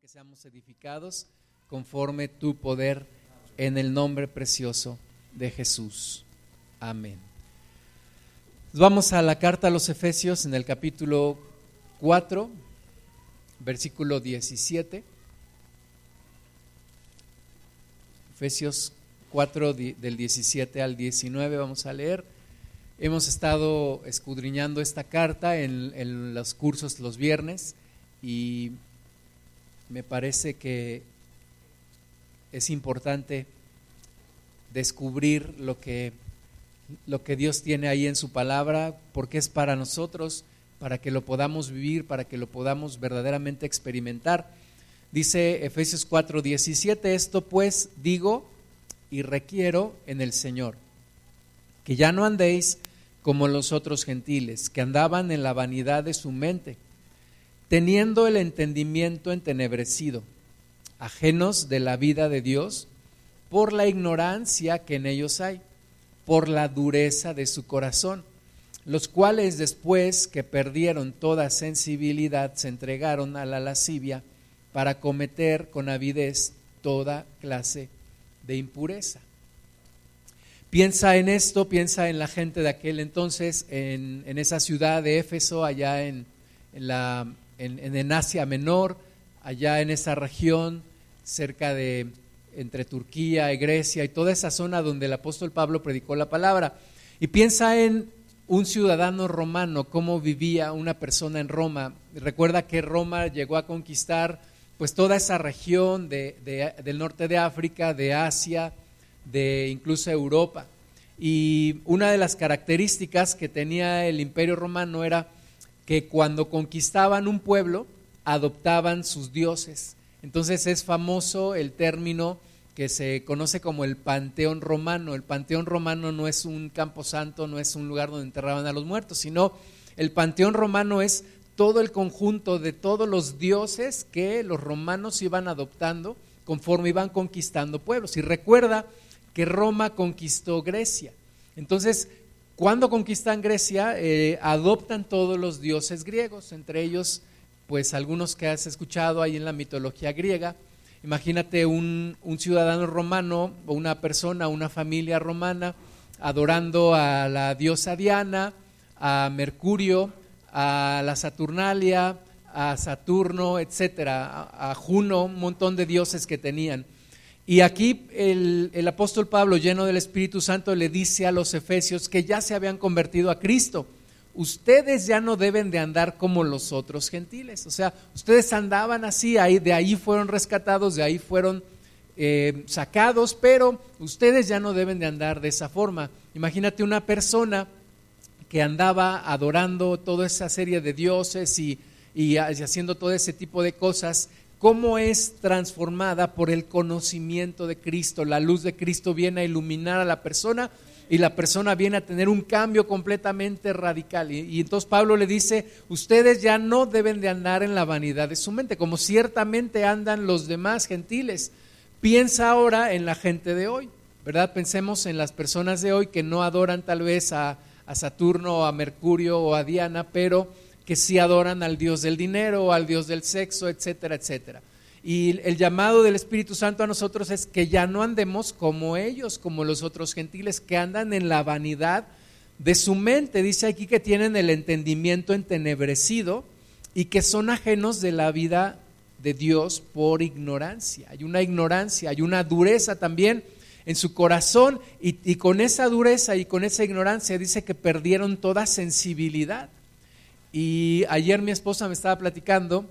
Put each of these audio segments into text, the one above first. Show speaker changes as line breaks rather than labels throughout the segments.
que seamos edificados conforme tu poder en el nombre precioso de Jesús. Amén. Vamos a la carta a los Efesios en el capítulo 4, versículo 17. Efesios 4 del 17 al 19 vamos a leer. Hemos estado escudriñando esta carta en, en los cursos los viernes y me parece que es importante descubrir lo que, lo que Dios tiene ahí en su palabra, porque es para nosotros, para que lo podamos vivir, para que lo podamos verdaderamente experimentar. Dice Efesios 4:17, esto pues digo y requiero en el Señor, que ya no andéis como los otros gentiles, que andaban en la vanidad de su mente teniendo el entendimiento entenebrecido, ajenos de la vida de Dios, por la ignorancia que en ellos hay, por la dureza de su corazón, los cuales después que perdieron toda sensibilidad se entregaron a la lascivia para cometer con avidez toda clase de impureza. Piensa en esto, piensa en la gente de aquel entonces, en, esa ciudad de Éfeso, allá en la en, Asia Menor, allá en esa región, cerca de entre Turquía y Grecia y toda esa zona donde el apóstol Pablo predicó la palabra. Y piensa en un ciudadano romano, cómo vivía una persona en Roma. Recuerda que Roma llegó a conquistar pues toda esa región de, del norte de África, de Asia, de incluso Europa. Y una de las características que tenía el imperio romano era que cuando conquistaban un pueblo adoptaban sus dioses. Entonces es famoso el término que se conoce como el panteón romano. El panteón romano no es un campo santo, no es un lugar donde enterraban a los muertos, sino el panteón romano es todo el conjunto de todos los dioses que los romanos iban adoptando conforme iban conquistando pueblos. Y recuerda que Roma conquistó Grecia. Entonces, cuando conquistan Grecia, eh, adoptan todos los dioses griegos, entre ellos, pues algunos que has escuchado ahí en la mitología griega. Imagínate un, ciudadano romano o una persona, una familia romana, adorando a la diosa Diana, a Mercurio, a la Saturnalia, a Saturno, etcétera, a Juno, un montón de dioses que tenían. Y aquí el, apóstol Pablo, lleno del Espíritu Santo, le dice a los efesios que ya se habían convertido a Cristo. Ustedes ya no deben de andar como los otros gentiles. O sea, ustedes andaban así, ahí, de ahí fueron rescatados, de ahí fueron eh, sacados, pero ustedes ya no deben de andar de esa forma. Imagínate una persona que andaba adorando toda esa serie de dioses y, y haciendo todo ese tipo de cosas cómo es transformada por el conocimiento de Cristo. La luz de Cristo viene a iluminar a la persona y la persona viene a tener un cambio completamente radical. Y, entonces Pablo le dice, ustedes ya no deben de andar en la vanidad de su mente, como ciertamente andan los demás gentiles. Piensa ahora en la gente de hoy, ¿verdad? Pensemos en las personas de hoy que no adoran tal vez a, a Saturno o a Mercurio o a Diana, pero que sí adoran al Dios del dinero, al Dios del sexo, etcétera, etcétera. Y el llamado del Espíritu Santo a nosotros es que ya no andemos como ellos, como los otros gentiles, que andan en la vanidad de su mente. Dice aquí que tienen el entendimiento entenebrecido y que son ajenos de la vida de Dios por ignorancia. Hay una ignorancia, hay una dureza también en su corazón y, y con esa dureza y con esa ignorancia dice que perdieron toda sensibilidad. Y ayer mi esposa me estaba platicando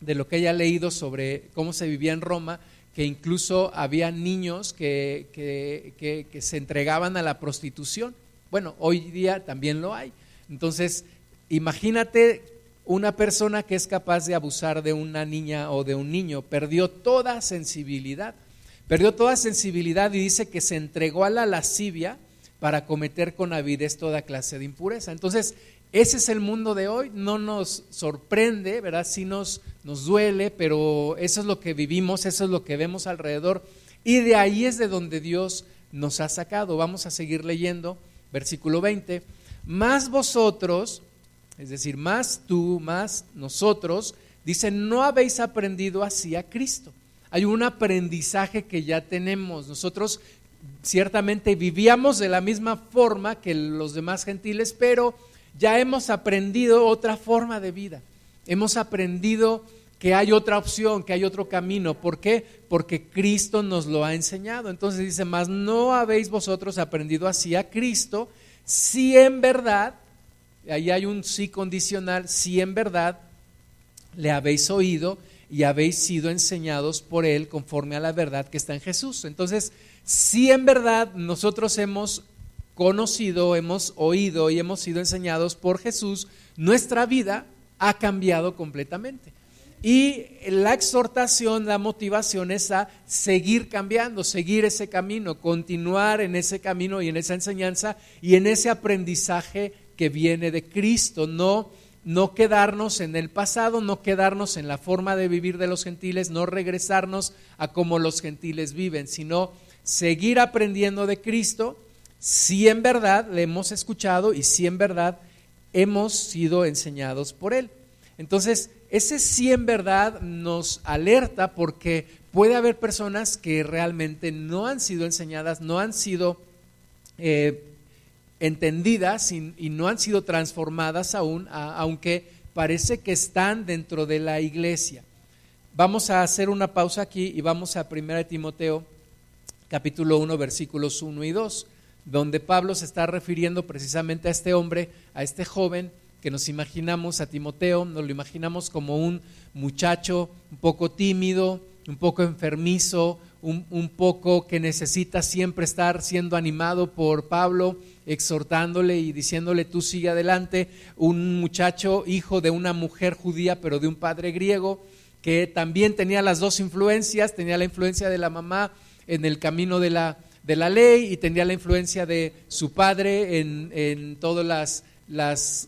de lo que ella ha leído sobre cómo se vivía en Roma, que incluso había niños que, que, se entregaban a la prostitución. Bueno, hoy día también lo hay. Entonces, imagínate una persona que es capaz de abusar de una niña o de un niño, perdió toda sensibilidad, perdió toda sensibilidad y dice que se entregó a la lascivia para cometer con avidez toda clase de impureza. Entonces, ese es el mundo de hoy, no nos sorprende, ¿verdad? Sí nos, nos duele, pero eso es lo que vivimos, eso es lo que vemos alrededor. Y de ahí es de donde Dios nos ha sacado. Vamos a seguir leyendo, versículo 20. Más vosotros, es decir, más tú, más nosotros, Dice, no habéis aprendido así a Cristo. Hay un aprendizaje que ya tenemos. Nosotros ciertamente vivíamos de la misma forma que los demás gentiles, pero ya hemos aprendido otra forma de vida. Hemos aprendido que hay otra opción, que hay otro camino. ¿Por qué? Porque Cristo nos lo ha enseñado. Entonces dice, más no habéis vosotros aprendido así a Cristo, si en verdad, ahí hay un sí condicional, si en verdad le habéis oído y habéis sido enseñados por Él conforme a la verdad que está en Jesús. Entonces, si en verdad nosotros hemos conocido, hemos oído y hemos sido enseñados por Jesús, nuestra vida ha cambiado completamente. Y la exhortación, la motivación es a seguir cambiando, seguir ese camino, continuar en ese camino y en esa enseñanza y en ese aprendizaje que viene de Cristo, no no quedarnos en el pasado, no quedarnos en la forma de vivir de los gentiles, no regresarnos a como los gentiles viven, sino seguir aprendiendo de Cristo si en verdad le hemos escuchado y si en verdad hemos sido enseñados por Él. Entonces, ese sí en verdad nos alerta porque puede haber personas que realmente no han sido enseñadas, no han sido eh, entendidas y, no han sido transformadas aún, aunque parece que están dentro de la iglesia. Vamos a hacer una pausa aquí y vamos a 1 Timoteo capítulo 1 versículos 1 y 2, donde Pablo se está refiriendo precisamente a este hombre, a este joven que nos imaginamos a Timoteo, nos lo imaginamos como un muchacho un poco tímido, un poco enfermizo, un, un poco que necesita siempre estar siendo animado por Pablo, exhortándole y diciéndole, tú sigue adelante, un muchacho hijo de una mujer judía, pero de un padre griego, que también tenía las dos influencias, tenía la influencia de la mamá en el camino de la, de la ley y tenía la influencia de su padre en, en todos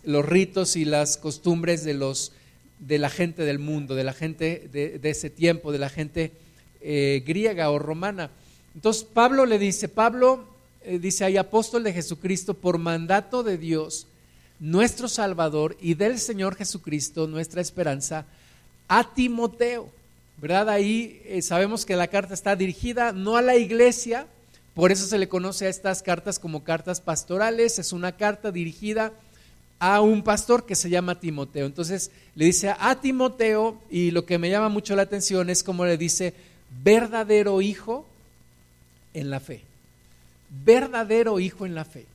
los ritos y las costumbres de, los, de la gente del mundo, de la gente de, de ese tiempo, de la gente eh, griega o romana. Entonces Pablo le dice, Pablo eh, dice ahí, apóstol de Jesucristo por mandato de Dios, nuestro Salvador y del Señor Jesucristo, nuestra esperanza, a Timoteo. ¿Verdad? Ahí eh, sabemos que la carta está dirigida no a la iglesia, por eso se le conoce a estas cartas como cartas pastorales, es una carta dirigida a un pastor que se llama Timoteo. Entonces le dice a Timoteo, y lo que me llama mucho la atención es como le dice, verdadero hijo en la fe verdadero hijo en la fe,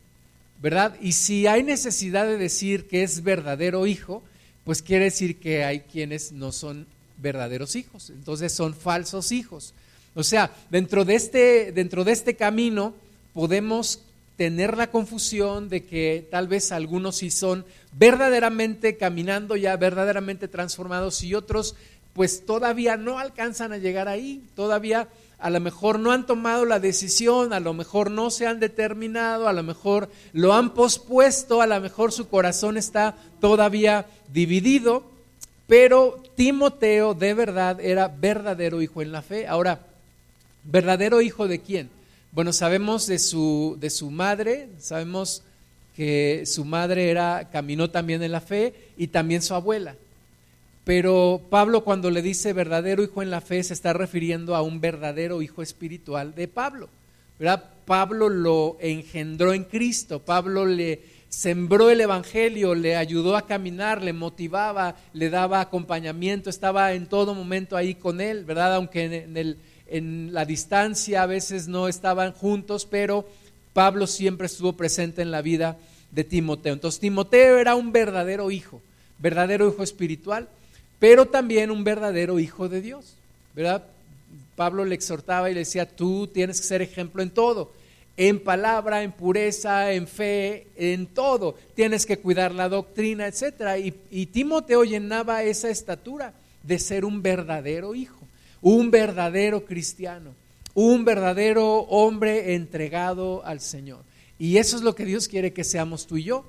¿verdad? Y si hay necesidad de decir que es verdadero hijo, pues quiere decir que hay quienes no son verdaderos hijos, entonces son falsos hijos. O sea, dentro de este, dentro de este camino podemos tener la confusión de que tal vez algunos sí son verdaderamente caminando ya, verdaderamente transformados y otros pues todavía no alcanzan a llegar ahí, todavía a lo mejor no han tomado la decisión, a lo mejor no se han determinado, a lo mejor lo han pospuesto, a lo mejor su corazón está todavía dividido, pero Timoteo de verdad era verdadero hijo en la fe. Ahora, ¿verdadero hijo de quién? Bueno, sabemos de su, de su madre, sabemos que su madre era, caminó también en la fe y también su abuela. Pero Pablo cuando le dice verdadero hijo en la fe se está refiriendo a un verdadero hijo espiritual de Pablo. ¿verdad? Pablo lo engendró en Cristo, Pablo le sembró el Evangelio, le ayudó a caminar, le motivaba, le daba acompañamiento, estaba en todo momento ahí con él, ¿verdad? Aunque en, el, en la distancia a veces no estaban juntos, pero Pablo siempre estuvo presente en la vida de Timoteo. Entonces Timoteo era un verdadero hijo, verdadero hijo espiritual pero también un verdadero hijo de Dios, ¿verdad? Pablo le exhortaba y le decía, tú tienes que ser ejemplo en todo, en palabra, en pureza, en fe, en todo. Tienes que cuidar la doctrina, etc. Y, y Timoteo llenaba esa estatura de ser un verdadero hijo, un verdadero cristiano, un verdadero hombre entregado al Señor. Y eso es lo que Dios quiere que seamos tú y yo,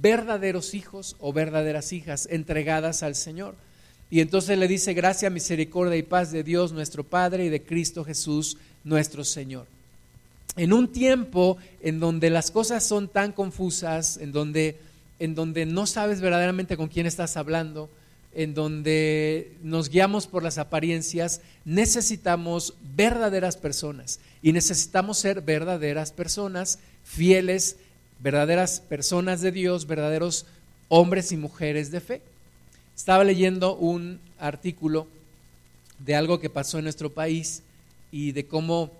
verdaderos hijos o verdaderas hijas entregadas al Señor. Y entonces le dice, gracia, misericordia y paz de Dios nuestro Padre y de Cristo Jesús nuestro Señor. En un tiempo en donde las cosas son tan confusas, en donde, en donde no sabes verdaderamente con quién estás hablando, en donde nos guiamos por las apariencias, necesitamos verdaderas personas y necesitamos ser verdaderas personas, fieles, verdaderas personas de Dios, verdaderos hombres y mujeres de fe. Estaba leyendo un artículo de algo que pasó en nuestro país y de cómo,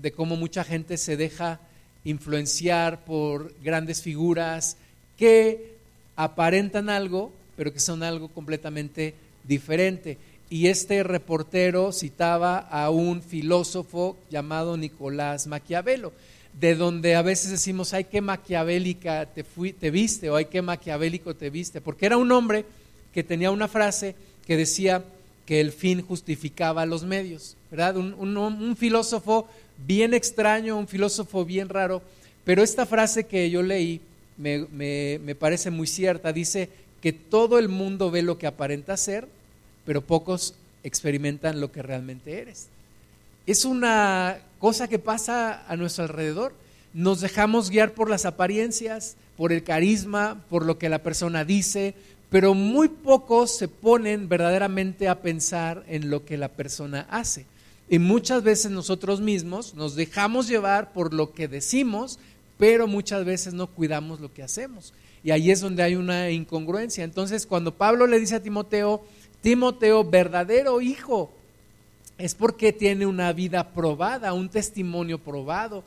de cómo mucha gente se deja influenciar por grandes figuras que aparentan algo, pero que son algo completamente diferente. Y este reportero citaba a un filósofo llamado Nicolás Maquiavelo, de donde a veces decimos, ay, qué maquiavélica te, te viste, o ay, qué maquiavélico te viste, porque era un hombre que tenía una frase que decía que el fin justificaba los medios, ¿verdad? Un, un filósofo bien extraño, un filósofo bien raro, pero esta frase que yo leí me, parece muy cierta. Dice que todo el mundo ve lo que aparenta ser, pero pocos experimentan lo que realmente eres. Es una cosa que pasa a nuestro alrededor. Nos dejamos guiar por las apariencias, por el carisma, por lo que la persona dice, pero muy pocos se ponen verdaderamente a pensar en lo que la persona hace. Y muchas veces nosotros mismos nos dejamos llevar por lo que decimos, pero muchas veces no cuidamos lo que hacemos. Y ahí es donde hay una incongruencia. Entonces, cuando Pablo le dice a Timoteo, Timoteo, verdadero hijo, es porque tiene una vida probada, un testimonio probado.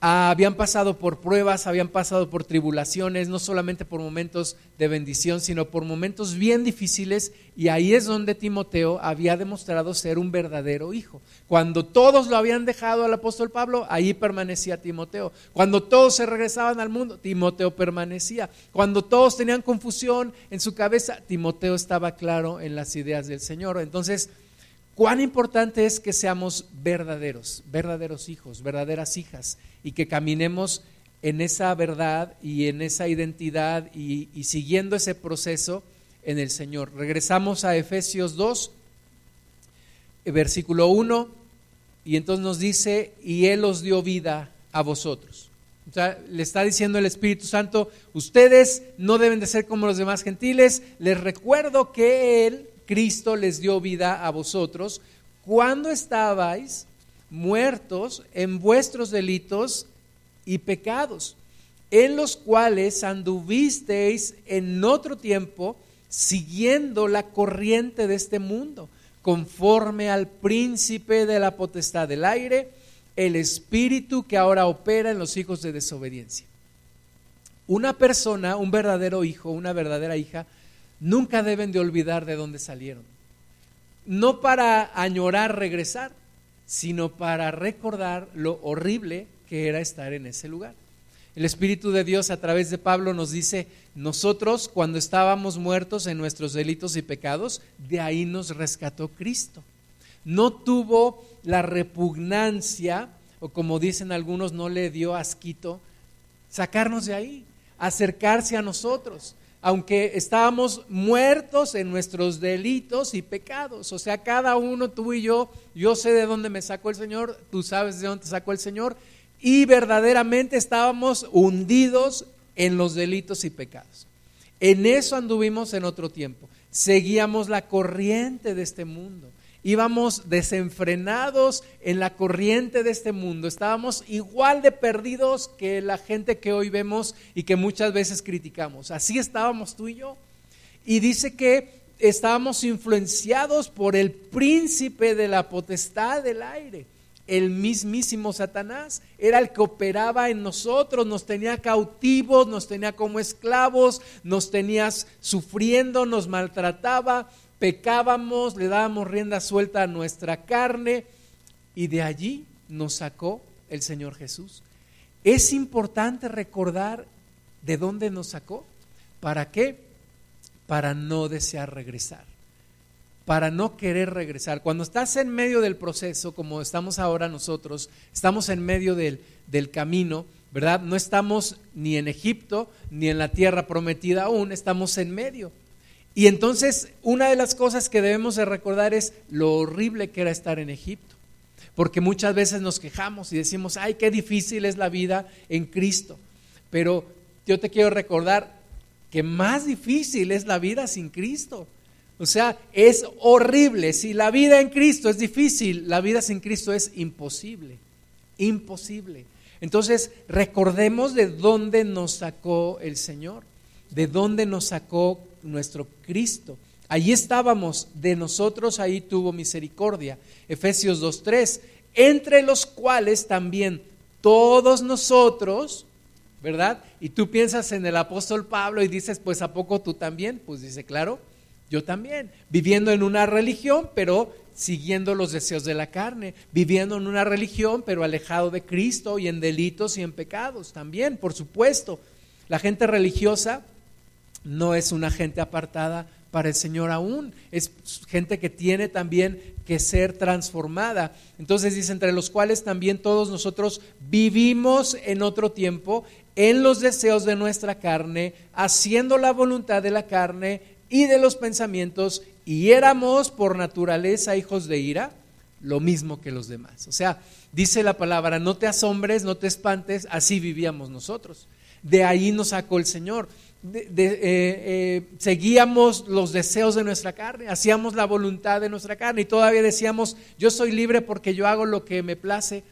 Ah, habían pasado por pruebas, habían pasado por tribulaciones, no solamente por momentos de bendición, sino por momentos bien difíciles, y ahí es donde Timoteo había demostrado ser un verdadero hijo. Cuando todos lo habían dejado al apóstol Pablo, ahí permanecía Timoteo. Cuando todos se regresaban al mundo, Timoteo permanecía. Cuando todos tenían confusión en su cabeza, Timoteo estaba claro en las ideas del Señor. Entonces, cuán importante es que seamos verdaderos, verdaderos hijos, verdaderas hijas, y que caminemos en esa verdad y en esa identidad y, siguiendo ese proceso en el Señor. Regresamos a Efesios 2, versículo 1, y entonces nos dice, y Él os dio vida a vosotros. O sea, le está diciendo el Espíritu Santo, ustedes no deben de ser como los demás gentiles, les recuerdo que Él Cristo les dio vida a vosotros cuando estabais muertos en vuestros delitos y pecados, en los cuales anduvisteis en otro tiempo siguiendo la corriente de este mundo, conforme al príncipe de la potestad del aire, el espíritu que ahora opera en los hijos de desobediencia. Una persona, un verdadero hijo, una verdadera hija, nunca deben de olvidar de dónde salieron. No para añorar regresar, sino para recordar lo horrible que era estar en ese lugar. El Espíritu de Dios a través de Pablo nos dice, nosotros cuando estábamos muertos en nuestros delitos y pecados, de ahí nos rescató Cristo. No tuvo la repugnancia, o como dicen algunos, no le dio asquito, sacarnos de ahí, acercarse a nosotros aunque estábamos muertos en nuestros delitos y pecados. O sea, cada uno, tú y yo, yo sé de dónde me sacó el Señor, tú sabes de dónde te sacó el Señor, y verdaderamente estábamos hundidos en los delitos y pecados. En eso anduvimos en otro tiempo. Seguíamos la corriente de este mundo íbamos desenfrenados en la corriente de este mundo, estábamos igual de perdidos que la gente que hoy vemos y que muchas veces criticamos. Así estábamos tú y yo. Y dice que estábamos influenciados por el príncipe de la potestad del aire. El mismísimo Satanás era el que operaba en nosotros, nos tenía cautivos, nos tenía como esclavos, nos tenías sufriendo, nos maltrataba, pecábamos, le dábamos rienda suelta a nuestra carne y de allí nos sacó el Señor Jesús. Es importante recordar de dónde nos sacó. ¿Para qué? Para no desear regresar, para no querer regresar. Cuando estás en medio del proceso, como estamos ahora nosotros, estamos en medio del, del camino, ¿verdad? No estamos ni en Egipto ni en la tierra prometida aún, estamos en medio. Y entonces una de las cosas que debemos de recordar es lo horrible que era estar en Egipto. Porque muchas veces nos quejamos y decimos, ay, qué difícil es la vida en Cristo. Pero yo te quiero recordar que más difícil es la vida sin Cristo. O sea, es horrible. Si la vida en Cristo es difícil, la vida sin Cristo es imposible. Imposible. Entonces, recordemos de dónde nos sacó el Señor, de dónde nos sacó nuestro Cristo. Allí estábamos, de nosotros ahí tuvo misericordia. Efesios 2.3, entre los cuales también todos nosotros, ¿verdad? Y tú piensas en el apóstol Pablo y dices, pues ¿a poco tú también? Pues dice, claro, yo también, viviendo en una religión, pero siguiendo los deseos de la carne, viviendo en una religión, pero alejado de Cristo y en delitos y en pecados también, por supuesto. La gente religiosa no es una gente apartada para el Señor aún, es gente que tiene también que ser transformada. Entonces dice, entre los cuales también todos nosotros vivimos en otro tiempo en los deseos de nuestra carne, haciendo la voluntad de la carne y de los pensamientos, y éramos por naturaleza hijos de ira, lo mismo que los demás. O sea, dice la palabra, no te asombres, no te espantes, así vivíamos nosotros. De ahí nos sacó el Señor eh, eh, seguíamos los deseos de nuestra carne, hacíamos la voluntad de nuestra carne y todavía decíamos, yo soy libre porque yo hago lo que me place.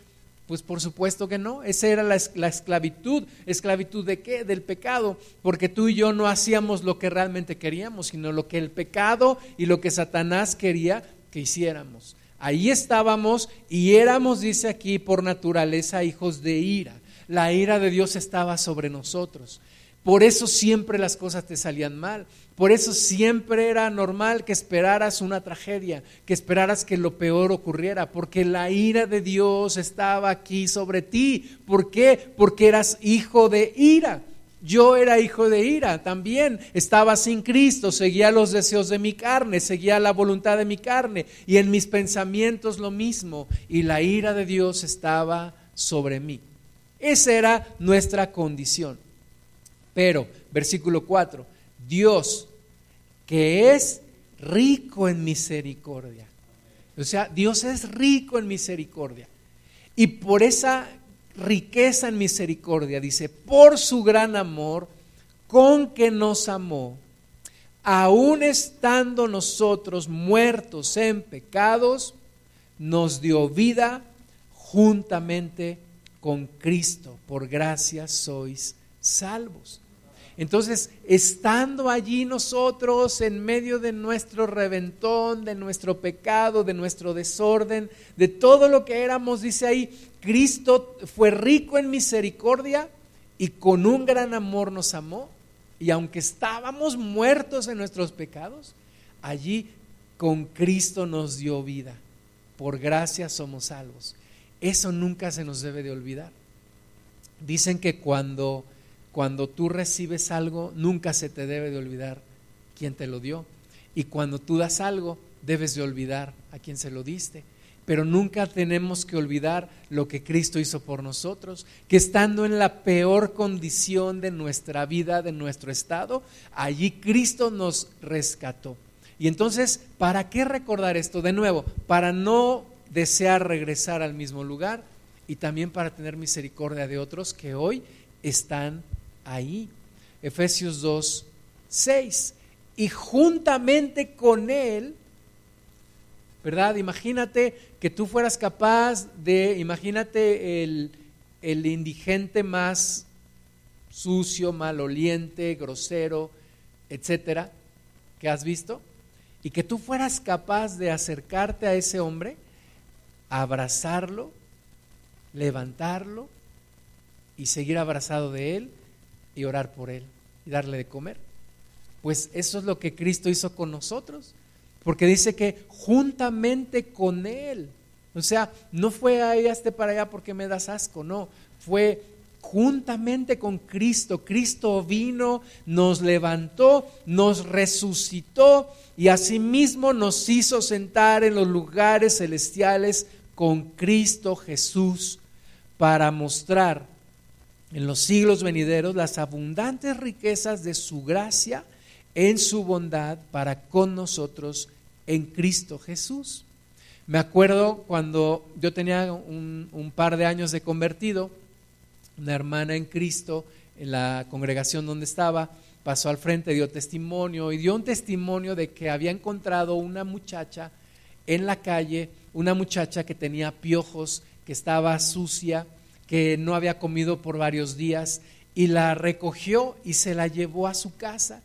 Pues por supuesto que no, esa era la, la, esclavitud. ¿Esclavitud de qué? Del pecado, porque tú y yo no hacíamos lo que realmente queríamos, sino lo que el pecado y lo que Satanás quería que hiciéramos. Ahí estábamos y éramos, dice aquí, por naturaleza hijos de ira. La ira de Dios estaba sobre nosotros. Por eso siempre las cosas te salían mal. Por eso siempre era normal que esperaras una tragedia, que esperaras que lo peor ocurriera, porque la ira de Dios estaba aquí sobre ti. ¿Por qué? Porque eras hijo de ira. Yo era hijo de ira también, estaba sin Cristo, seguía los deseos de mi carne, seguía la voluntad de mi carne y en mis pensamientos lo mismo y la ira de Dios estaba sobre mí. Esa era nuestra condición. Pero, versículo 4, Dios que es rico en misericordia. O sea, Dios es rico en misericordia. Y por esa riqueza en misericordia, dice, por su gran amor con que nos amó, aun estando nosotros muertos en pecados, nos dio vida juntamente con Cristo. Por gracia sois salvos. Entonces, estando allí nosotros en medio de nuestro reventón, de nuestro pecado, de nuestro desorden, de todo lo que éramos, dice ahí, Cristo fue rico en misericordia y con un gran amor nos amó. Y aunque estábamos muertos en nuestros pecados, allí con Cristo nos dio vida. Por gracia somos salvos. Eso nunca se nos debe de olvidar. Dicen que cuando cuando tú recibes algo, nunca se te debe de olvidar quién te lo dio. Y cuando tú das algo, debes de olvidar a quién se lo diste. Pero nunca tenemos que olvidar lo que Cristo hizo por nosotros, que estando en la peor condición de nuestra vida, de nuestro estado, allí Cristo nos rescató. Y entonces, ¿para qué recordar esto? De nuevo, para no desear regresar al mismo lugar y también para tener misericordia de otros que hoy están ahí. Efesios 2, 6. Y juntamente con Él, ¿verdad? Imagínate que tú fueras capaz de, imagínate el, el indigente más sucio, maloliente, grosero, etcétera, que has visto, y que tú fueras capaz de acercarte a ese hombre, abrazarlo, levantarlo y seguir abrazado de él y orar por él y darle de comer. Pues eso es lo que Cristo hizo con nosotros, porque dice que juntamente con él, o sea, no fue ahí este para allá porque me das asco, no, fue juntamente con Cristo. Cristo vino, nos levantó, nos resucitó y asimismo nos hizo sentar en los lugares celestiales con Cristo Jesús para mostrar en los siglos venideros las abundantes riquezas de su gracia en su bondad para con nosotros en Cristo Jesús. Me acuerdo cuando yo tenía un, par de años de convertido, una hermana en Cristo, en la congregación donde estaba, pasó al frente, dio testimonio y dio un testimonio de que había encontrado una muchacha en la calle, una muchacha que tenía piojos, que estaba sucia, que no había comido por varios días y la recogió y se la llevó a su casa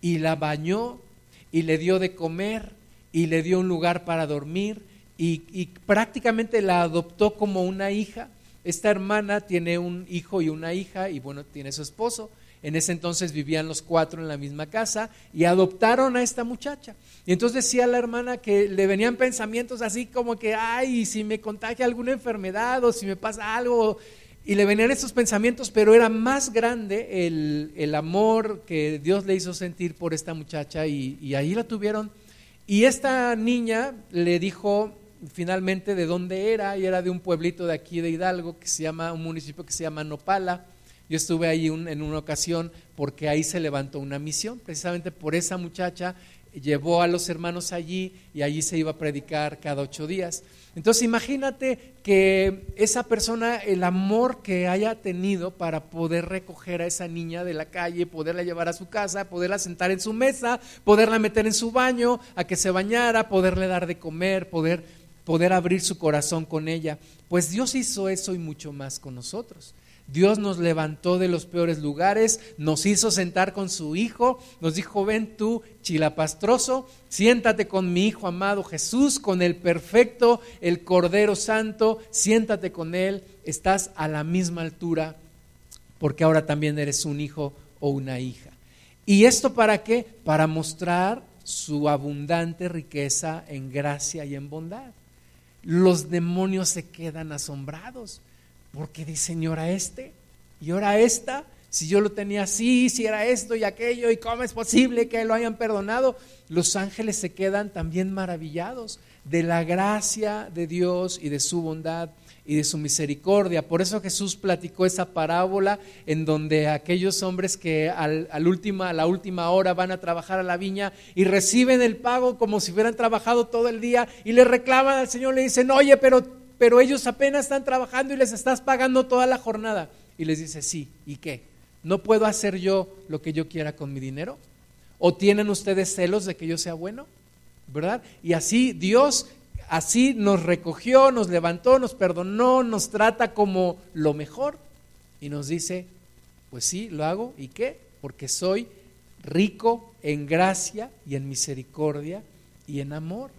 y la bañó y le dio de comer y le dio un lugar para dormir y, prácticamente la adoptó como una hija. Esta hermana tiene un hijo y una hija y bueno, tiene su esposo. En ese entonces vivían los cuatro en la misma casa y adoptaron a esta muchacha. Y entonces decía la hermana que le venían pensamientos así como que, ay, si me contagia alguna enfermedad o si me pasa algo. Y le venían estos pensamientos, pero era más grande el, el amor que Dios le hizo sentir por esta muchacha y, y ahí la tuvieron. Y esta niña le dijo finalmente de dónde era y era de un pueblito de aquí de Hidalgo que se llama, un municipio que se llama Nopala. Yo estuve ahí en una ocasión porque ahí se levantó una misión, precisamente por esa muchacha llevó a los hermanos allí y allí se iba a predicar cada ocho días. Entonces imagínate que esa persona, el amor que haya tenido para poder recoger a esa niña de la calle, poderla llevar a su casa, poderla sentar en su mesa, poderla meter en su baño, a que se bañara, poderle dar de comer, poder, poder abrir su corazón con ella. Pues Dios hizo eso y mucho más con nosotros. Dios nos levantó de los peores lugares, nos hizo sentar con su Hijo, nos dijo, ven tú, chilapastroso, siéntate con mi Hijo amado Jesús, con el perfecto, el Cordero Santo, siéntate con Él, estás a la misma altura, porque ahora también eres un hijo o una hija. ¿Y esto para qué? Para mostrar su abundante riqueza en gracia y en bondad. Los demonios se quedan asombrados porque ¿y ahora este? ¿Y ahora esta? Si yo lo tenía así, si era esto y aquello, ¿y cómo es posible que lo hayan perdonado? Los ángeles se quedan también maravillados de la gracia de Dios y de su bondad y de su misericordia. Por eso Jesús platicó esa parábola en donde aquellos hombres que al, última, a la última hora van a trabajar a la viña y reciben el pago como si hubieran trabajado todo el día y le reclaman al Señor, le dicen, oye, pero pero ellos apenas están trabajando y les estás pagando toda la jornada. Y les dice, sí, ¿y qué? ¿No puedo hacer yo lo que yo quiera con mi dinero? ¿O tienen ustedes celos de que yo sea bueno? ¿Verdad? Y así Dios, así nos recogió, nos levantó, nos perdonó, nos trata como lo mejor. Y nos dice, pues sí, lo hago. ¿Y qué? Porque soy rico en gracia y en misericordia y en amor.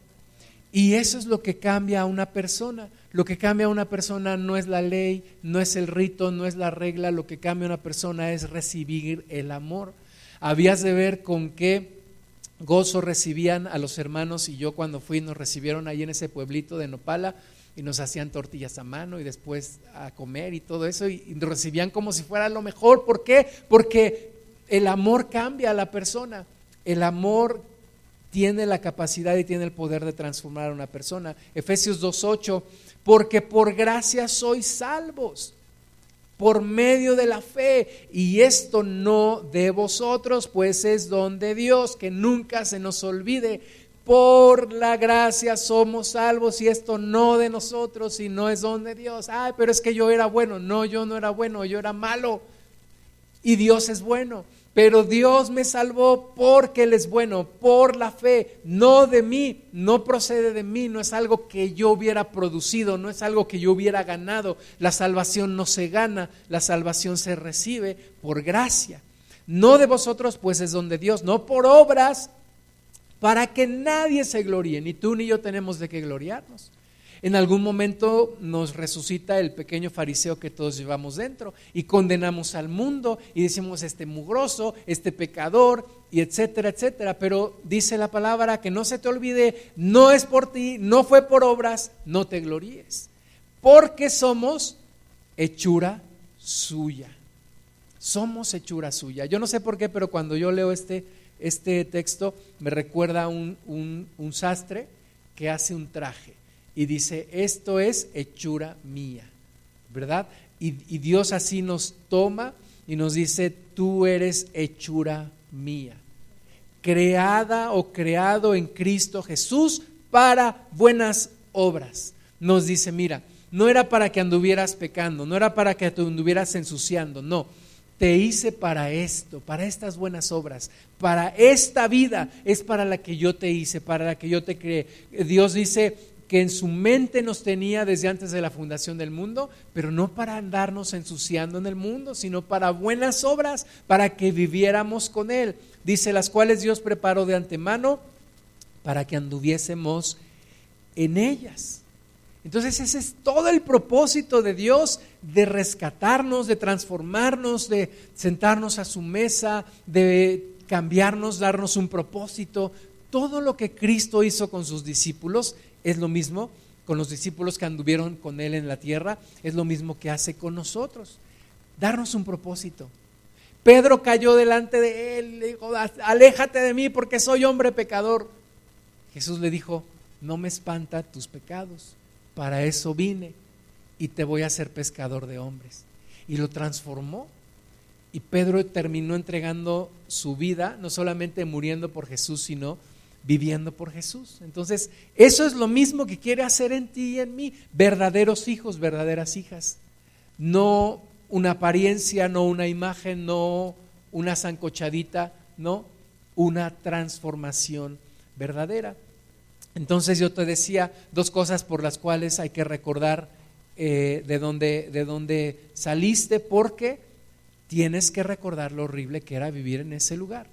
Y eso es lo que cambia a una persona. Lo que cambia a una persona no es la ley, no es el rito, no es la regla, lo que cambia a una persona es recibir el amor. Habías de ver con qué gozo recibían a los hermanos y yo cuando fui nos recibieron ahí en ese pueblito de Nopala y nos hacían tortillas a mano y después a comer y todo eso y, nos recibían como si fuera lo mejor. ¿Por qué? Porque el amor cambia a la persona. El amor tiene la capacidad y tiene el poder de transformar a una persona. Efesios 2.8 porque por gracia sois salvos por medio de la fe. Y esto no de vosotros, pues es don de Dios, que nunca se nos olvide. Por la gracia somos salvos y esto no de nosotros, y no es don de Dios. Ay, pero es que yo era bueno. No, yo no era bueno, yo era malo. Y Dios es bueno. Pero Dios me salvó porque Él es bueno, por la fe, no de mí, no procede de mí, no es algo que yo hubiera producido, no es algo que yo hubiera ganado. La salvación no se gana, la salvación se recibe por gracia. No de vosotros, pues es donde Dios, no por obras, para que nadie se gloríe, ni tú ni yo tenemos de qué gloriarnos. En algún momento nos resucita el pequeño fariseo que todos llevamos dentro y condenamos al mundo y decimos este mugroso, este pecador y etcétera, etcétera. Pero dice la palabra que no se te olvide, no es por ti, no fue por obras, no te gloríes, porque somos hechura suya. Somos hechura suya. Yo no sé por qué, pero cuando yo leo este, este texto me recuerda a un, un sastre que hace un traje y dice, esto es hechura mía, ¿verdad? Y, Dios así nos toma y nos dice, tú eres hechura mía, creada o creado en Cristo Jesús para buenas obras. Nos dice, mira, no era para que anduvieras pecando, no era para que te anduvieras ensuciando, no. te hice para esto, para estas buenas obras, para esta vida es para la que yo te hice, para la que yo te creé. Dios dice que en su mente nos tenía desde antes de la fundación del mundo, pero no para andarnos ensuciando en el mundo, sino para buenas obras, para que viviéramos con Él. Dice, las cuales Dios preparó de antemano para que anduviésemos en ellas. Entonces ese es todo el propósito de Dios de rescatarnos, de transformarnos, de sentarnos a su mesa, de cambiarnos, darnos un propósito. Todo lo que Cristo hizo con sus discípulos es lo mismo con los discípulos que anduvieron con Él en la tierra, es lo mismo que hace con nosotros, darnos un propósito. Pedro cayó delante de Él, le dijo, aléjate de mí porque soy hombre pecador. Jesús le dijo, no me espanta tus pecados para eso vine y te voy a hacer pescador de hombres. Y lo transformó. Y Pedro terminó entregando su vida, no solamente muriendo por Jesús, sino viviendo por Jesús. Entonces, eso es lo mismo que quiere hacer en ti y en mí, verdaderos hijos, verdaderas hijas. No una apariencia, no una imagen, no una zancochadita, no, una transformación verdadera. Entonces yo te decía dos cosas por las cuales hay que recordar eh, de, dónde, de dónde saliste, porque tienes que recordar lo horrible que era vivir en ese lugar,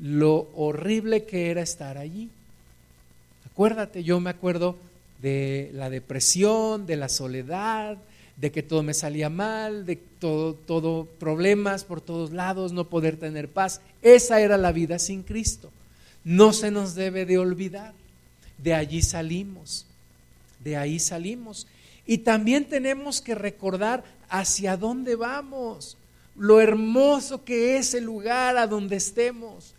lo horrible que era estar allí. Acuérdate, yo me acuerdo de la depresión, de la soledad, de que todo me salía mal, de todo, todo problemas por todos lados, no poder tener paz. Esa era la vida sin Cristo no se nos debe de olvidar. De allí salimos, de ahí salimos. Y también tenemos que recordar hacia dónde vamos, lo hermoso que es el lugar a donde estemos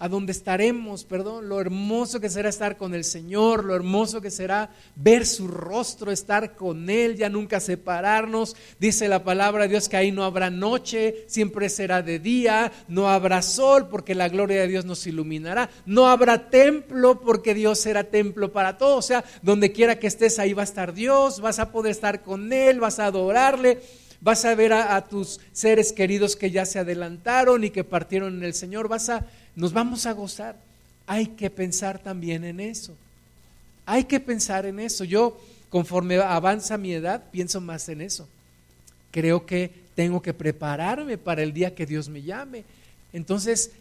a donde estaremos, perdón, lo hermoso que será estar con el Señor, lo hermoso que será ver su rostro, estar con Él, ya nunca separarnos. Dice la palabra de Dios que ahí no habrá noche, siempre será de día, no habrá sol porque la gloria de Dios nos iluminará, no habrá templo porque Dios será templo para todos, o sea, donde quiera que estés ahí va a estar Dios, vas a poder estar con Él, vas a adorarle vas a ver a, a, tus seres queridos que ya se adelantaron y que partieron en el Señor, vas a nos vamos a gozar. Hay que pensar también en eso. Hay que pensar en eso. Yo, conforme avanza mi edad, pienso más en eso. Creo que tengo que prepararme para el día que Dios me llame. Entonces,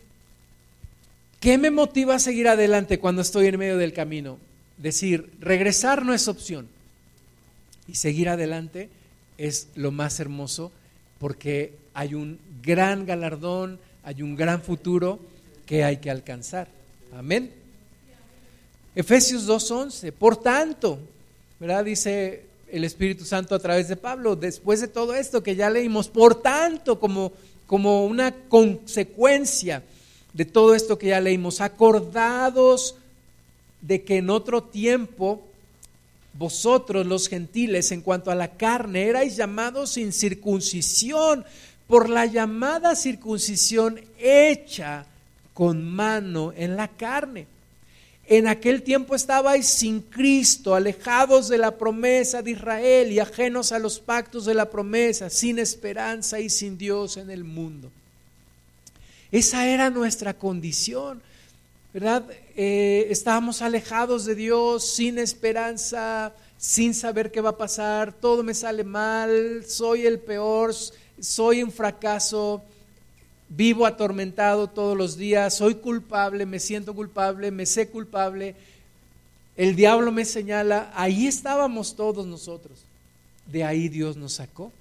¿qué me motiva a seguir adelante cuando estoy en medio del camino? Decir, regresar no es opción. Y seguir adelante es lo más hermoso porque hay un gran galardón, hay un gran futuro que hay que alcanzar. Amén. Efesios 2.11, por tanto, ¿verdad? Dice el Espíritu Santo a través de Pablo, después de todo esto que ya leímos, por tanto, como, como una consecuencia de todo esto que ya leímos, acordados de que en otro tiempo vosotros los gentiles en cuanto a la carne erais llamados sin circuncisión por la llamada circuncisión hecha con mano en la carne. En aquel tiempo estabais sin Cristo, alejados de la promesa de Israel y ajenos a los pactos de la promesa, sin esperanza y sin Dios en el mundo. Esa era nuestra condición, ¿verdad? Eh, estábamos alejados de Dios, sin esperanza, sin saber qué va a pasar, todo me sale mal, soy el peor, soy un fracaso, vivo atormentado todos los días, soy culpable, me siento culpable, me sé culpable, el diablo me señala, ahí estábamos todos nosotros, de ahí Dios nos sacó.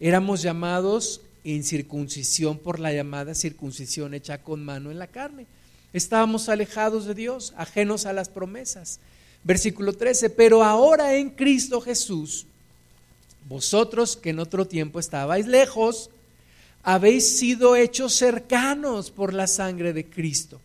Éramos llamados en circuncisión por la llamada circuncisión hecha con mano en la carne. Estábamos alejados de Dios, ajenos a las promesas. Versículo 13, pero ahora en Cristo Jesús, vosotros que en otro tiempo estabais lejos, habéis sido hechos cercanos por la sangre de Cristo,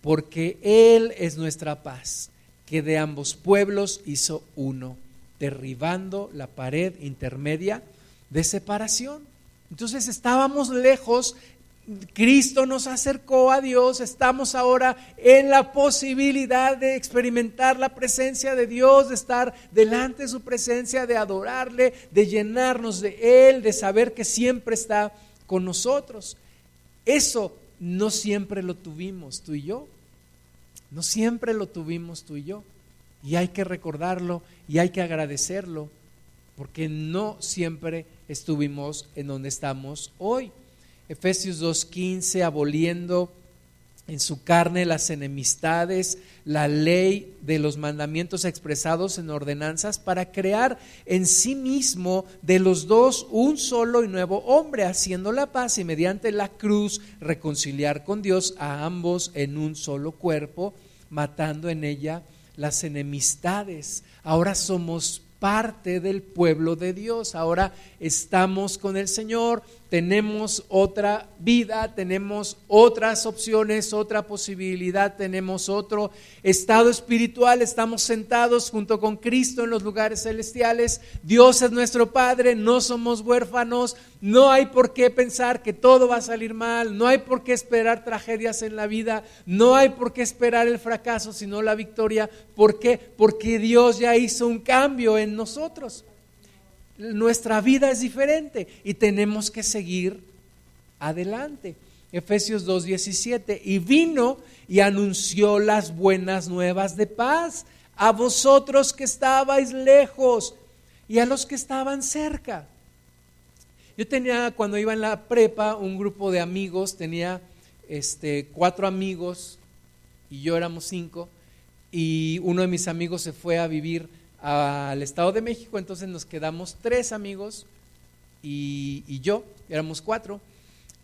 porque Él es nuestra paz, que de ambos pueblos hizo uno, derribando la pared intermedia de separación. Entonces estábamos lejos, Cristo nos acercó a Dios, estamos ahora en la posibilidad de experimentar la presencia de Dios, de estar delante de su presencia, de adorarle, de llenarnos de Él, de saber que siempre está con nosotros. Eso no siempre lo tuvimos tú y yo, no siempre lo tuvimos tú y yo. Y hay que recordarlo y hay que agradecerlo, porque no siempre estuvimos en donde estamos hoy. Efesios 2.15, aboliendo en su carne las enemistades, la ley de los mandamientos expresados en ordenanzas, para crear en sí mismo de los dos un solo y nuevo hombre, haciendo la paz y mediante la cruz reconciliar con Dios a ambos en un solo cuerpo, matando en ella las enemistades. Ahora somos parte del pueblo de Dios. Ahora estamos con el Señor, tenemos otra vida, tenemos otras opciones, otra posibilidad, tenemos otro estado espiritual, estamos sentados junto con Cristo en los lugares celestiales. Dios es nuestro Padre, no somos huérfanos, no hay por qué pensar que todo va a salir mal, no hay por qué esperar tragedias en la vida, no hay por qué esperar el fracaso, sino la victoria. ¿Por qué? Porque Dios ya hizo un cambio en nosotros nuestra vida es diferente y tenemos que seguir adelante. Efesios 2:17, y vino y anunció las buenas nuevas de paz a vosotros que estabais lejos y a los que estaban cerca. Yo tenía, cuando iba en la prepa, un grupo de amigos, tenía este, cuatro amigos y yo éramos cinco, y uno de mis amigos se fue a vivir al Estado de México, entonces nos quedamos tres amigos y, yo, éramos cuatro.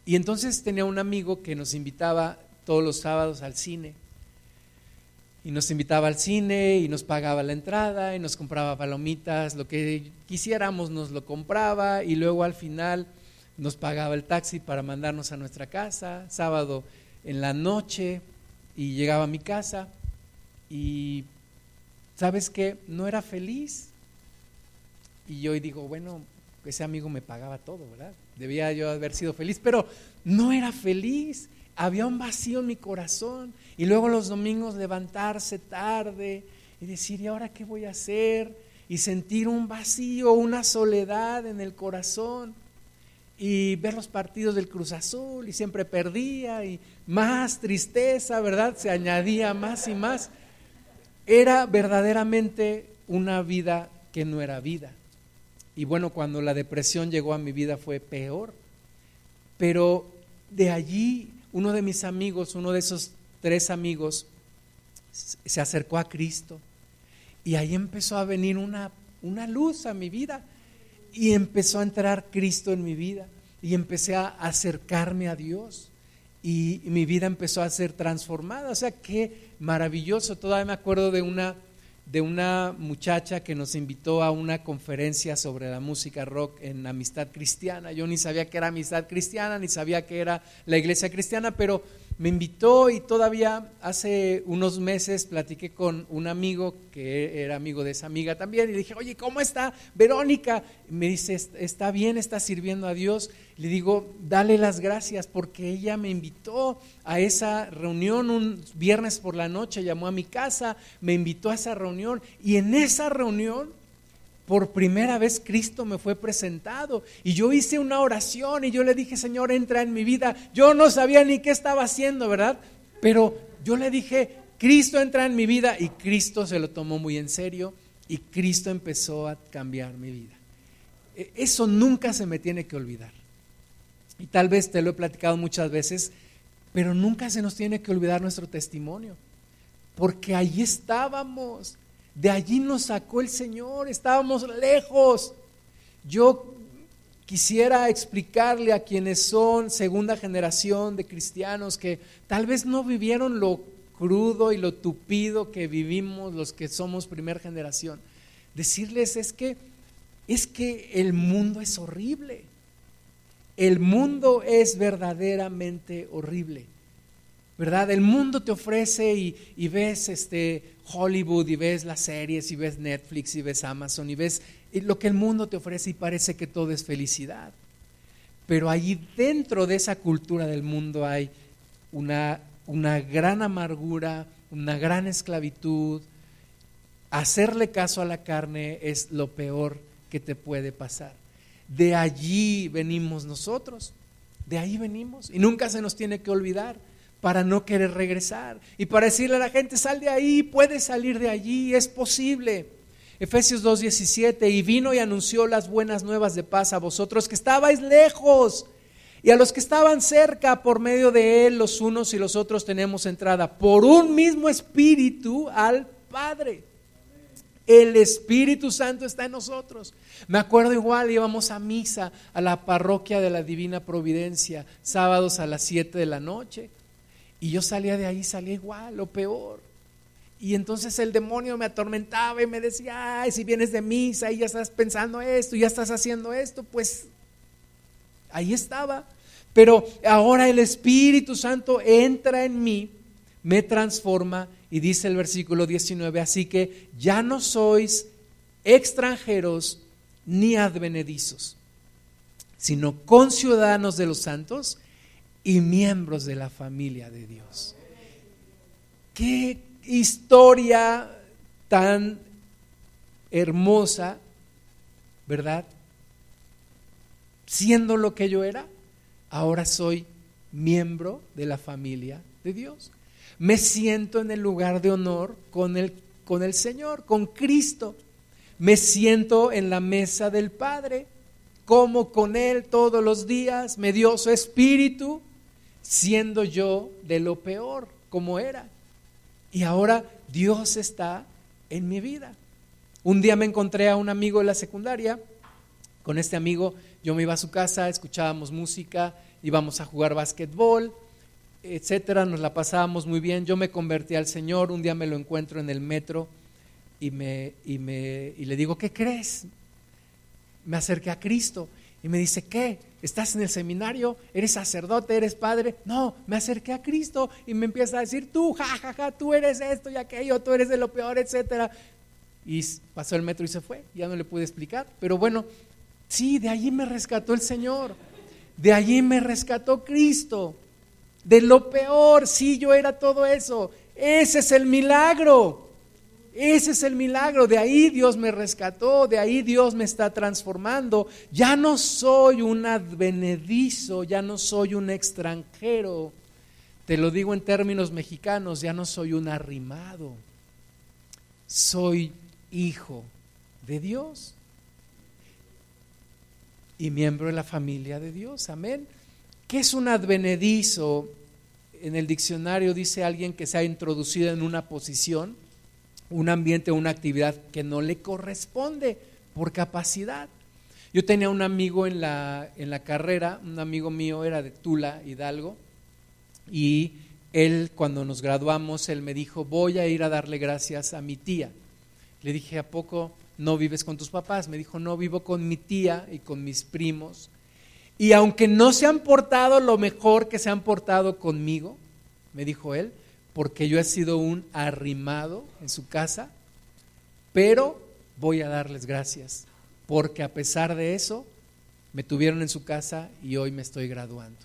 Y entonces tenía un amigo que nos invitaba todos los sábados al cine. Y nos invitaba al cine y nos pagaba la entrada y nos compraba palomitas, lo que quisiéramos nos lo compraba y luego al final nos pagaba el taxi para mandarnos a nuestra casa, sábado en la noche y llegaba a mi casa y ¿sabes qué? No era feliz. Y yo digo, bueno, ese amigo me pagaba todo, ¿verdad? Debía yo haber sido feliz, pero no era feliz. Había un vacío en mi corazón. Y luego los domingos levantarse tarde y decir, ¿y ahora qué voy a hacer? Y sentir un vacío, una soledad en el corazón. Y ver los partidos del Cruz Azul y siempre perdía y más tristeza, ¿verdad? Se añadía más y más era verdaderamente una vida que no era vida. Y bueno, cuando la depresión llegó a mi vida fue peor. Pero de allí uno de mis amigos, uno de esos tres amigos, se acercó a Cristo. Y ahí empezó a venir una, una luz a mi vida. Y empezó a entrar Cristo en mi vida. Y empecé a acercarme a Dios. Y mi vida empezó a ser transformada. O sea, que maravilloso. Todavía me acuerdo de una, de una muchacha que nos invitó a una conferencia sobre la música rock en Amistad Cristiana. Yo ni sabía que era Amistad Cristiana, ni sabía que era la iglesia cristiana, pero me invitó y todavía hace unos meses platiqué con un amigo que era amigo de esa amiga también y dije, oye, ¿cómo está Verónica? me dice, está bien, está sirviendo a Dios. Le digo, dale las gracias porque ella me invitó a esa reunión un viernes por la noche, llamó a mi casa, me invitó a esa reunión y en esa reunión por primera vez Cristo me fue presentado y yo hice una oración y yo le dije, Señor, entra en mi vida. Yo no sabía ni qué estaba haciendo, ¿verdad? Pero yo le dije, Cristo entra en mi vida y Cristo se lo tomó muy en serio y Cristo empezó a cambiar mi vida. E, eso nunca se me tiene que olvidar. Y tal vez te lo he platicado muchas veces, pero nunca se nos tiene que olvidar nuestro testimonio, porque ahí estábamos de allí nos sacó el Señor, estábamos lejos. Yo quisiera explicarle a quienes son segunda generación de cristianos que tal vez no vivieron lo crudo y lo tupido que vivimos los que somos primera generación. Decirles es que es que el mundo es horrible. El mundo es verdaderamente horrible. ¿verdad? El mundo te ofrece y, ves este Hollywood y ves las series y ves Netflix y ves Amazon y ves lo que el mundo te ofrece y parece que todo es felicidad. pero allí dentro de esa cultura del mundo hay una, una gran amargura, una gran esclavitud. Hacerle caso a la carne es lo peor que te puede pasar. De allí venimos nosotros, de ahí venimos y nunca se nos tiene que olvidar para no querer regresar y para decirle a la gente, sal de ahí, puedes salir de allí, es posible. Efesios 2.17, y vino y anunció las buenas nuevas de paz a vosotros que estabais lejos y a los que estaban cerca por medio de él, los unos y los otros tenemos entrada por un mismo espíritu al Padre. El Espíritu Santo está en nosotros. Me acuerdo igual, íbamos a misa a la parroquia de la Divina Providencia, sábados a las 7 de la noche. Y yo salía de ahí, salía igual, lo peor. Y entonces el demonio me atormentaba y me decía, ay, si vienes de misa y ya estás pensando esto, ya estás haciendo esto, pues ahí estaba. Pero ahora el Espíritu Santo entra en mí, me transforma y dice el versículo 19, así que ya no sois extranjeros ni advenedizos, sino conciudadanos de los santos y miembros de la familia de Dios. Qué historia tan hermosa, ¿verdad? Siendo lo que yo era, ahora soy miembro de la familia de Dios. Me siento en el lugar de honor con el, con el Señor, con Cristo. Me siento en la mesa del Padre, como con Él todos los días, me dio su espíritu, siendo yo de lo peor como era. Y ahora Dios está en mi vida. Un día me encontré a un amigo de la secundaria. Con este amigo yo me iba a su casa, escuchábamos música, íbamos a jugar básquetbol, etcétera, nos la pasábamos muy bien. Yo me convertí al Señor, un día me lo encuentro en el metro y, me, y, me, y le digo, ¿qué crees? Me acerqué a Cristo y me dice, ¿qué? ¿Estás en el seminario? ¿Eres sacerdote? ¿Eres padre? No, me acerqué a Cristo y me empieza a decir, tú, jajaja, ja, ja, tú eres esto y aquello, tú eres de lo peor, etcétera. Y pasó el metro y se fue, ya no le pude explicar. Pero bueno, sí, de allí me rescató el Señor, de allí me rescató Cristo, de lo peor, sí, yo era todo eso. Ese es el milagro. Ese es el milagro, de ahí Dios me rescató, de ahí Dios me está transformando. Ya no soy un advenedizo, ya no soy un extranjero. Te lo digo en términos mexicanos, ya no soy un arrimado. Soy hijo de Dios y miembro de la familia de Dios. Amén. ¿Qué es un advenedizo? En el diccionario dice alguien que se ha introducido en una posición un ambiente o una actividad que no le corresponde por capacidad. Yo tenía un amigo en la, en la carrera, un amigo mío era de Tula, Hidalgo, y él cuando nos graduamos, él me dijo, voy a ir a darle gracias a mi tía. Le dije, ¿a poco no vives con tus papás? Me dijo, no, vivo con mi tía y con mis primos. Y aunque no se han portado lo mejor que se han portado conmigo, me dijo él, porque yo he sido un arrimado en su casa, pero voy a darles gracias, porque a pesar de eso, me tuvieron en su casa y hoy me estoy graduando.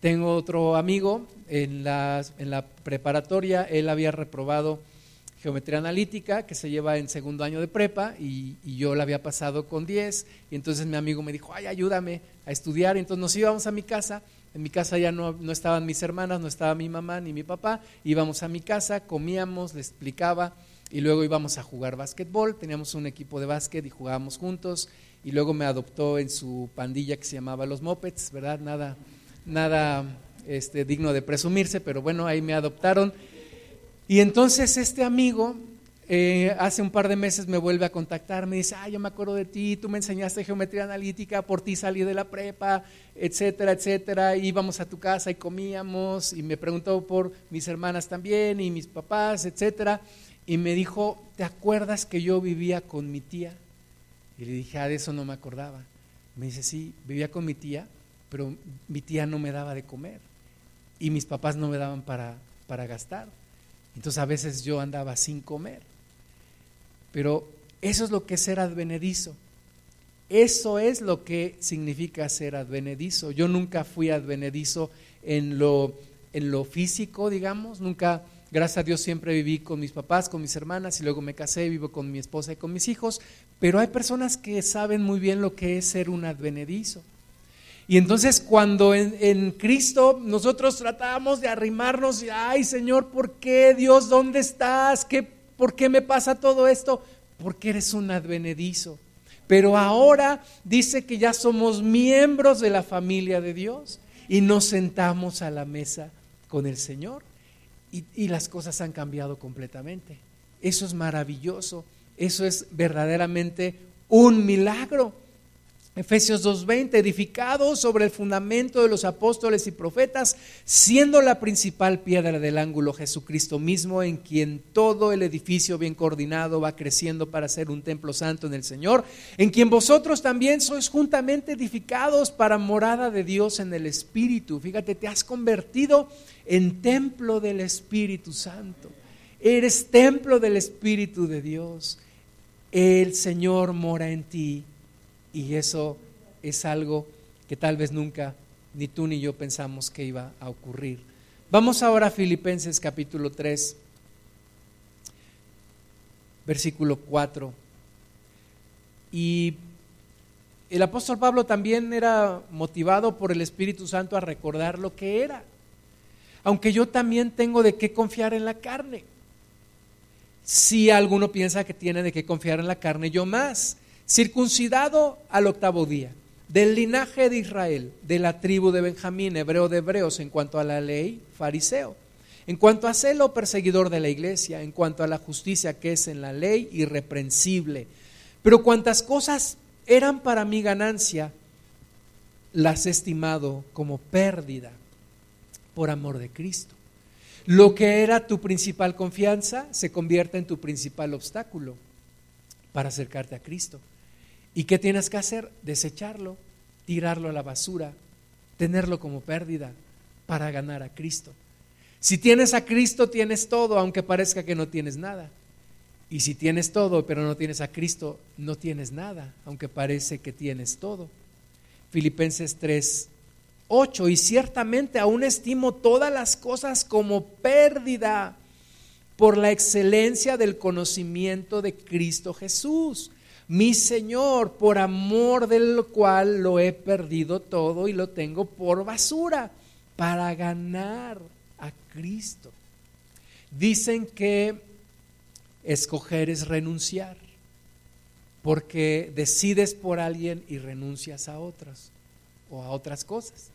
Tengo otro amigo en la, en la preparatoria, él había reprobado geometría analítica, que se lleva en segundo año de prepa, y, y, yo la había pasado con 10, y entonces mi amigo me dijo, ay, ayúdame a estudiar, y entonces nos íbamos a mi casa, en mi casa ya no, no, estaban mis hermanas, no estaba mi mamá ni mi papá. Íbamos a mi casa, comíamos, le explicaba y luego íbamos a jugar básquetbol. Teníamos un equipo de básquet y jugábamos juntos. Y luego me adoptó en su pandilla que se llamaba Los Mopeds, ¿verdad? Nada, nada este, digno de presumirse, pero bueno, ahí me adoptaron. Y entonces este amigo eh, hace un par de meses me vuelve a contactar, me dice, ah, yo me acuerdo de ti, tú me enseñaste geometría analítica, por ti salí de la prepa, etcétera, etcétera, íbamos a tu casa y comíamos, y me preguntó por mis hermanas también y mis papás, etcétera, y me dijo, ¿te acuerdas que yo vivía con mi tía? Y le dije, ah, de eso no me acordaba. Me dice, sí, vivía con mi tía, pero mi tía no me daba de comer, y mis papás no me daban para, para gastar. Entonces a veces yo andaba sin comer. Pero eso es lo que es ser advenedizo. Eso es lo que significa ser advenedizo. Yo nunca fui advenedizo en lo, en lo físico, digamos, nunca, gracias a Dios siempre viví con mis papás, con mis hermanas y luego me casé, vivo con mi esposa y con mis hijos, pero hay personas que saben muy bien lo que es ser un advenedizo. Y entonces cuando en, Cristo nosotros tratábamos de arrimarnos y, ay Señor, ¿por qué Dios? ¿Dónde estás? ¿Qué, ¿Por qué me pasa todo esto? Porque eres un advenedizo. Pero ahora dice que ya somos miembros de la familia de Dios y nos sentamos a la mesa con el Señor y, y las cosas han cambiado completamente. Eso es maravilloso, eso es verdaderamente un milagro. Efesios 2.20, edificado sobre el fundamento de los apóstoles y profetas, siendo la principal piedra del ángulo Jesucristo mismo, en quien todo el edificio bien coordinado va creciendo para ser un templo santo en el Señor, en quien vosotros también sois juntamente edificados para morada de Dios en el Espíritu. Fíjate, te has convertido en templo del Espíritu Santo. Eres templo del Espíritu de Dios. El Señor mora en ti y eso es algo que tal vez nunca ni tú ni yo pensamos que iba a ocurrir. Vamos ahora a Filipenses capítulo 3, versículo 4. Y el apóstol Pablo también era motivado por el Espíritu Santo a recordar lo que era. Aunque yo también tengo de qué confiar en la carne. Si alguno piensa que tiene de qué confiar en la carne, yo más circuncidado al octavo día, del linaje de Israel, de la tribu de Benjamín, hebreo de hebreos, en cuanto a la ley, fariseo, en cuanto a celo, perseguidor de la iglesia, en cuanto a la justicia que es en la ley, irreprensible. Pero cuantas cosas eran para mi ganancia, las he estimado como pérdida por amor de Cristo. Lo que era tu principal confianza se convierte en tu principal obstáculo para acercarte a Cristo. ¿Y qué tienes que hacer? Desecharlo, tirarlo a la basura, tenerlo como pérdida para ganar a Cristo. Si tienes a Cristo, tienes todo, aunque parezca que no tienes nada. Y si tienes todo, pero no tienes a Cristo, no tienes nada, aunque parece que tienes todo. Filipenses 3, 8. Y ciertamente aún estimo todas las cosas como pérdida por la excelencia del conocimiento de Cristo Jesús mi Señor, por amor del cual lo he perdido todo y lo tengo por basura, para ganar a Cristo. Dicen que escoger es renunciar, porque decides por alguien y renuncias a otras o a otras cosas.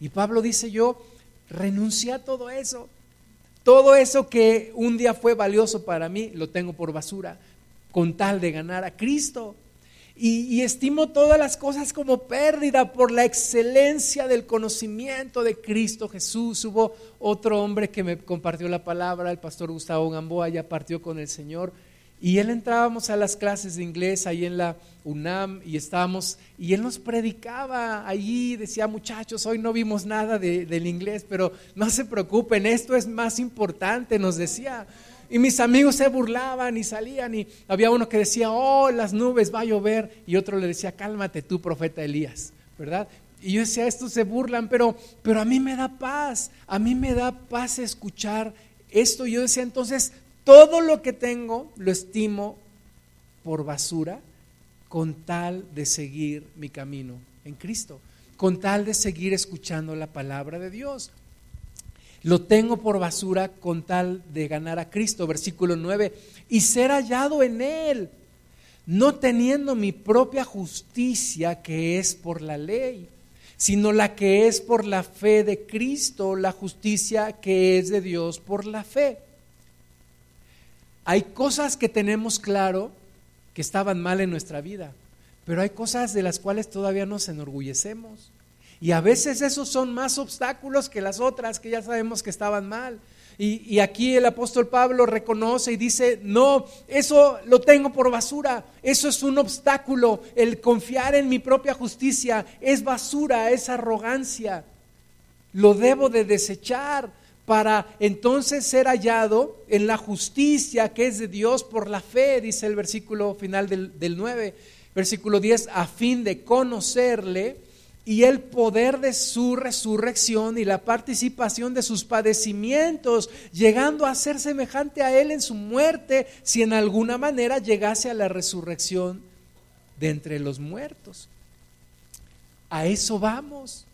Y Pablo dice yo, renuncia a todo eso. Todo eso que un día fue valioso para mí, lo tengo por basura con tal de ganar a Cristo. Y, estimo todas las cosas como pérdida por la excelencia del conocimiento de Cristo Jesús. Hubo otro hombre que me compartió la palabra, el pastor Gustavo Gamboa, ya partió con el Señor. Y él entrábamos a las clases de inglés ahí en la UNAM y estábamos, y él nos predicaba allí, decía muchachos, hoy no vimos nada del inglés, pero no se preocupen, esto es más importante, nos decía. Y mis amigos se burlaban y salían y había uno que decía, oh, las nubes va a llover y otro le decía, cálmate tú, profeta Elías, ¿verdad? Y yo decía, estos se burlan, pero, pero a mí me da paz, a mí me da paz escuchar esto. Yo decía, entonces, todo lo que tengo lo estimo por basura con tal de seguir mi camino en Cristo, con tal de seguir escuchando la palabra de Dios. Lo tengo por basura con tal de ganar a Cristo. Versículo 9. Y ser hallado en Él, no teniendo mi propia justicia que es por la ley, sino la que es por la fe de Cristo, la justicia que es de Dios por la fe. Hay cosas que tenemos claro que estaban mal en nuestra vida, pero hay cosas de las cuales todavía nos enorgullecemos. Y a veces esos son más obstáculos que las otras que ya sabemos que estaban mal. Y, aquí el apóstol Pablo reconoce y dice, no, eso lo tengo por basura, eso es un obstáculo, el confiar en mi propia justicia es basura, es arrogancia, lo debo de desechar para entonces ser hallado en la justicia que es de Dios por la fe, dice el versículo final del, del 9 Versículo 10, a fin de conocerle y el poder de su resurrección y la participación de sus padecimientos, llegando a ser semejante a Él en su muerte, si en alguna manera llegase a la resurrección de entre los muertos. A eso vamos,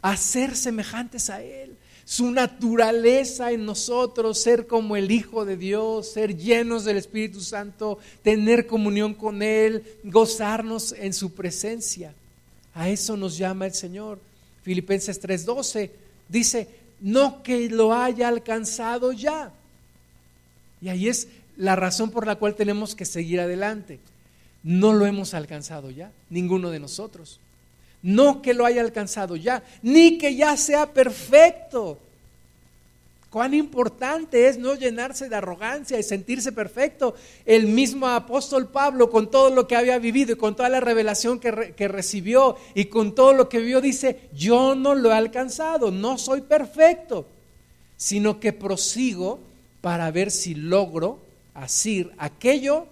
a ser semejantes a Él su naturaleza en nosotros, ser como el Hijo de Dios, ser llenos del Espíritu Santo, tener comunión con Él, gozarnos en su presencia. A eso nos llama el Señor. Filipenses 3:12 dice, no que lo haya alcanzado ya. Y ahí es la razón por la cual tenemos que seguir adelante. No lo hemos alcanzado ya, ninguno de nosotros no que lo haya alcanzado ya, ni que ya sea perfecto. Cuán importante es no llenarse de arrogancia y sentirse perfecto. El mismo apóstol Pablo, con todo lo que había vivido y con toda la revelación que, recibió y con todo lo que vio, dice, yo no lo he alcanzado, no soy perfecto, sino que prosigo para ver si logro asir aquello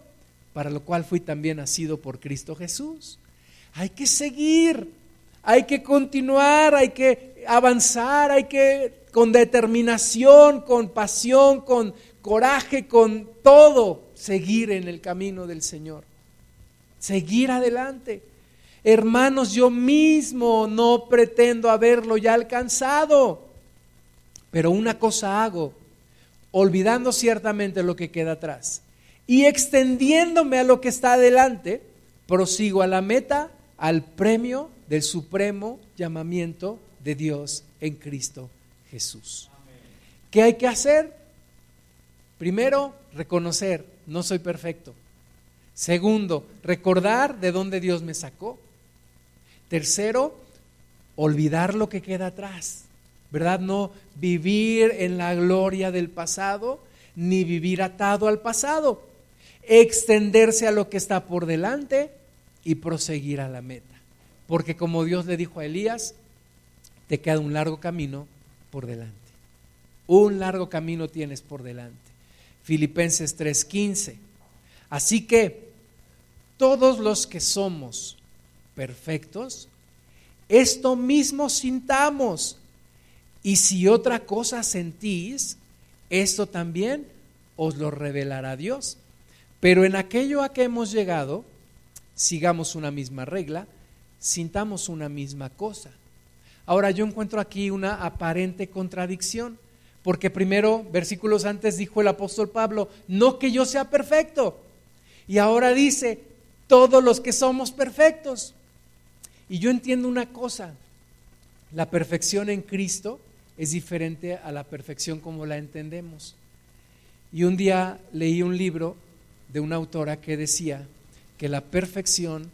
para lo cual fui también nacido por Cristo Jesús. Hay que seguir hay que continuar, hay que avanzar, hay que con determinación, con pasión, con coraje, con todo, seguir en el camino del Señor. Seguir adelante. Hermanos, yo mismo no pretendo haberlo ya alcanzado, pero una cosa hago, olvidando ciertamente lo que queda atrás y extendiéndome a lo que está adelante, prosigo a la meta, al premio del supremo llamamiento de Dios en Cristo Jesús. ¿Qué hay que hacer? Primero, reconocer, no soy perfecto. Segundo, recordar de dónde Dios me sacó. Tercero, olvidar lo que queda atrás. ¿Verdad? No vivir en la gloria del pasado, ni vivir atado al pasado. Extenderse a lo que está por delante y proseguir a la meta porque como Dios le dijo a Elías, te queda un largo camino por delante. Un largo camino tienes por delante. Filipenses 3:15. Así que todos los que somos perfectos, esto mismo sintamos. Y si otra cosa sentís, esto también os lo revelará Dios. Pero en aquello a que hemos llegado, sigamos una misma regla, sintamos una misma cosa. Ahora yo encuentro aquí una aparente contradicción, porque primero, versículos antes dijo el apóstol Pablo, no que yo sea perfecto, y ahora dice, todos los que somos perfectos. Y yo entiendo una cosa, la perfección en Cristo es diferente a la perfección como la entendemos. Y un día leí un libro de una autora que decía que la perfección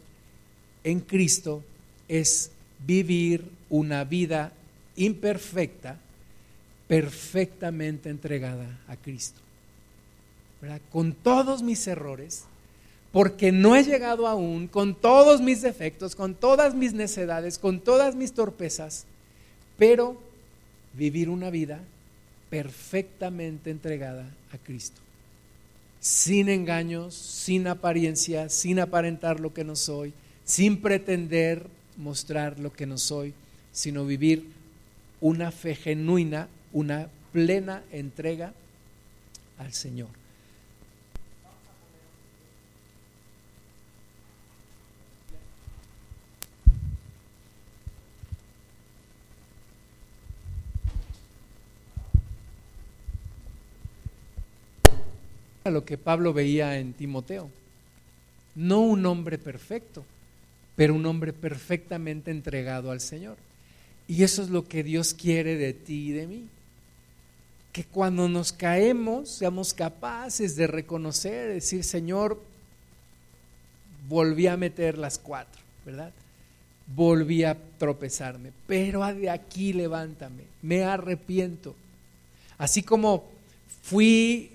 en Cristo es vivir una vida imperfecta, perfectamente entregada a Cristo. Con todos mis errores, porque no he llegado aún, con todos mis defectos, con todas mis necedades, con todas mis torpezas, pero vivir una vida perfectamente entregada a Cristo. Sin engaños, sin apariencia, sin aparentar lo que no soy, sin pretender mostrar lo que no soy, sino vivir una fe genuina, una plena entrega al Señor. A lo que Pablo veía en Timoteo, no un hombre perfecto, pero un hombre perfectamente entregado al Señor. Y eso es lo que Dios quiere de ti y de mí. Que cuando nos caemos seamos capaces de reconocer, decir, Señor, volví a meter las cuatro, ¿verdad? Volví a tropezarme, pero de aquí levántame, me arrepiento. Así como fui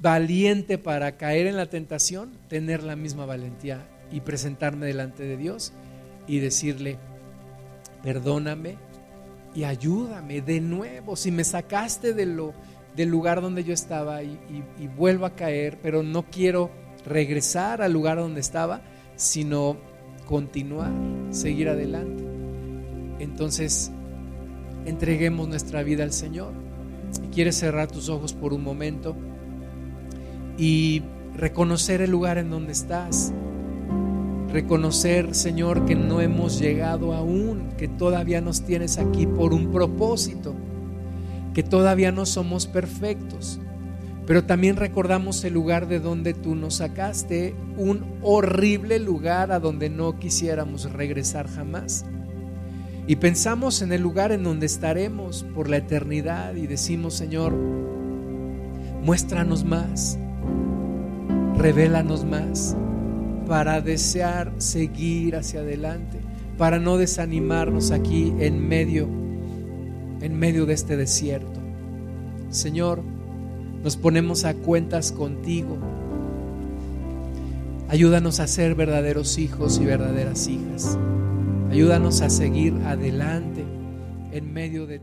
valiente para caer en la tentación, tener la misma valentía y presentarme delante de Dios y decirle, perdóname y ayúdame de nuevo. Si me sacaste de lo, del lugar donde yo estaba y, vuelvo a caer, pero no quiero regresar al lugar donde estaba, sino continuar, seguir adelante. Entonces, entreguemos nuestra vida al Señor. Y quieres cerrar tus ojos por un momento y reconocer el lugar en donde estás. Reconocer, Señor, que no hemos llegado aún, que todavía nos tienes aquí por un propósito, que todavía no somos perfectos. Pero también recordamos el lugar de donde tú nos sacaste, un horrible lugar a donde no quisiéramos regresar jamás. Y pensamos en el lugar en donde estaremos por la eternidad y decimos, Señor, muéstranos más, revélanos más para desear seguir hacia adelante, para no desanimarnos aquí en medio en medio de este desierto. Señor, nos ponemos a cuentas contigo. Ayúdanos a ser verdaderos hijos y verdaderas hijas. Ayúdanos a seguir adelante en medio de